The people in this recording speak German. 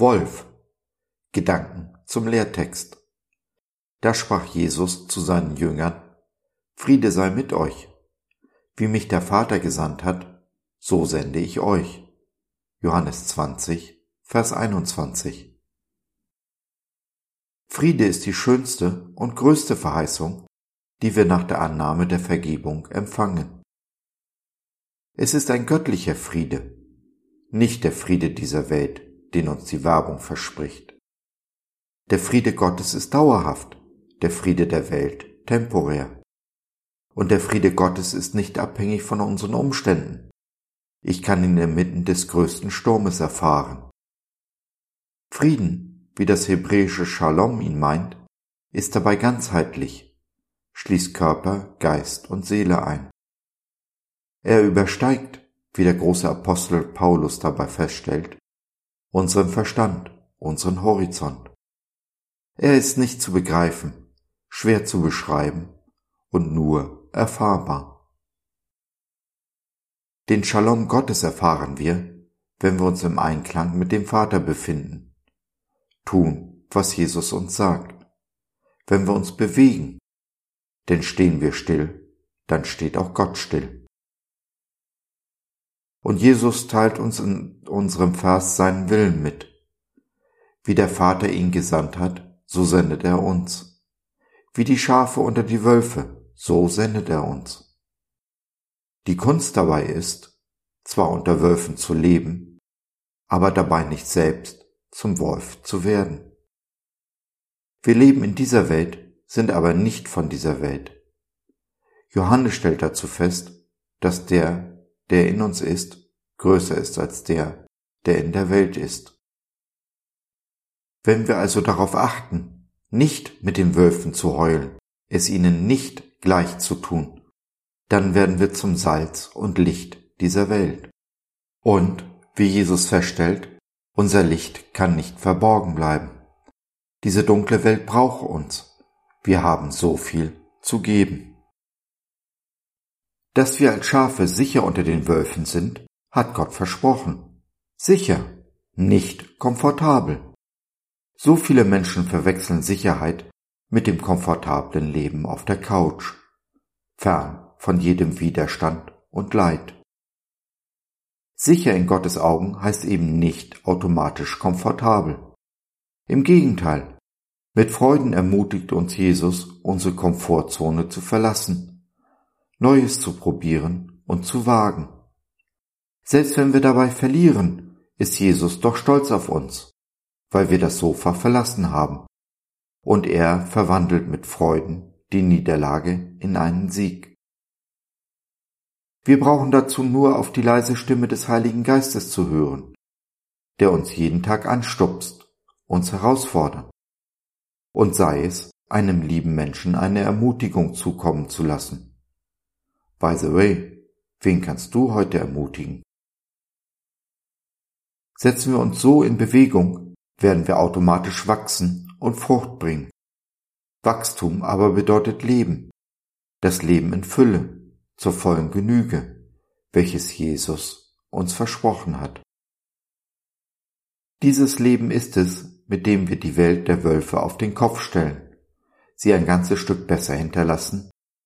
Wolf. Gedanken zum Lehrtext. Da sprach Jesus zu seinen Jüngern, Friede sei mit euch. Wie mich der Vater gesandt hat, so sende ich euch. Johannes 20, Vers 21. Friede ist die schönste und größte Verheißung, die wir nach der Annahme der Vergebung empfangen. Es ist ein göttlicher Friede, nicht der Friede dieser Welt, den uns die Werbung verspricht. Der Friede Gottes ist dauerhaft, der Friede der Welt temporär. Und der Friede Gottes ist nicht abhängig von unseren Umständen. Ich kann ihn inmitten des größten Sturmes erfahren. Frieden, wie das hebräische Shalom ihn meint, ist dabei ganzheitlich, schließt Körper, Geist und Seele ein. Er übersteigt, wie der große Apostel Paulus dabei feststellt, unseren Verstand, unseren Horizont. Er ist nicht zu begreifen, schwer zu beschreiben und nur erfahrbar. Den Shalom Gottes erfahren wir, wenn wir uns im Einklang mit dem Vater befinden, tun, was Jesus uns sagt, wenn wir uns bewegen, denn stehen wir still, dann steht auch Gott still. Und Jesus teilt uns in unserem Vers seinen Willen mit. Wie der Vater ihn gesandt hat, so sendet er uns. Wie die Schafe unter die Wölfe, so sendet er uns. Die Kunst dabei ist, zwar unter Wölfen zu leben, aber dabei nicht selbst zum Wolf zu werden. Wir leben in dieser Welt, sind aber nicht von dieser Welt. Johannes stellt dazu fest, dass der, der in uns ist, größer ist als der, der in der Welt ist. Wenn wir also darauf achten, nicht mit den Wölfen zu heulen, es ihnen nicht gleich zu tun, dann werden wir zum Salz und Licht dieser Welt. Und, wie Jesus feststellt, unser Licht kann nicht verborgen bleiben. Diese dunkle Welt braucht uns. Wir haben so viel zu geben. Dass wir als Schafe sicher unter den Wölfen sind, hat Gott versprochen. Sicher, nicht komfortabel. So viele Menschen verwechseln Sicherheit mit dem komfortablen Leben auf der Couch, fern von jedem Widerstand und Leid. Sicher in Gottes Augen heißt eben nicht automatisch komfortabel. Im Gegenteil, mit Freuden ermutigt uns Jesus, unsere Komfortzone zu verlassen Neues zu probieren und zu wagen. Selbst wenn wir dabei verlieren, ist Jesus doch stolz auf uns, weil wir das Sofa verlassen haben. Und er verwandelt mit Freuden die Niederlage in einen Sieg. Wir brauchen dazu nur auf die leise Stimme des Heiligen Geistes zu hören, der uns jeden Tag anstupst, uns herausfordert. Und sei es, einem lieben Menschen eine Ermutigung zukommen zu lassen. By the way, wen kannst du heute ermutigen? Setzen wir uns so in Bewegung, werden wir automatisch wachsen und Frucht bringen. Wachstum aber bedeutet Leben, das Leben in Fülle, zur vollen Genüge, welches Jesus uns versprochen hat. Dieses Leben ist es, mit dem wir die Welt der Wölfe auf den Kopf stellen, sie ein ganzes Stück besser hinterlassen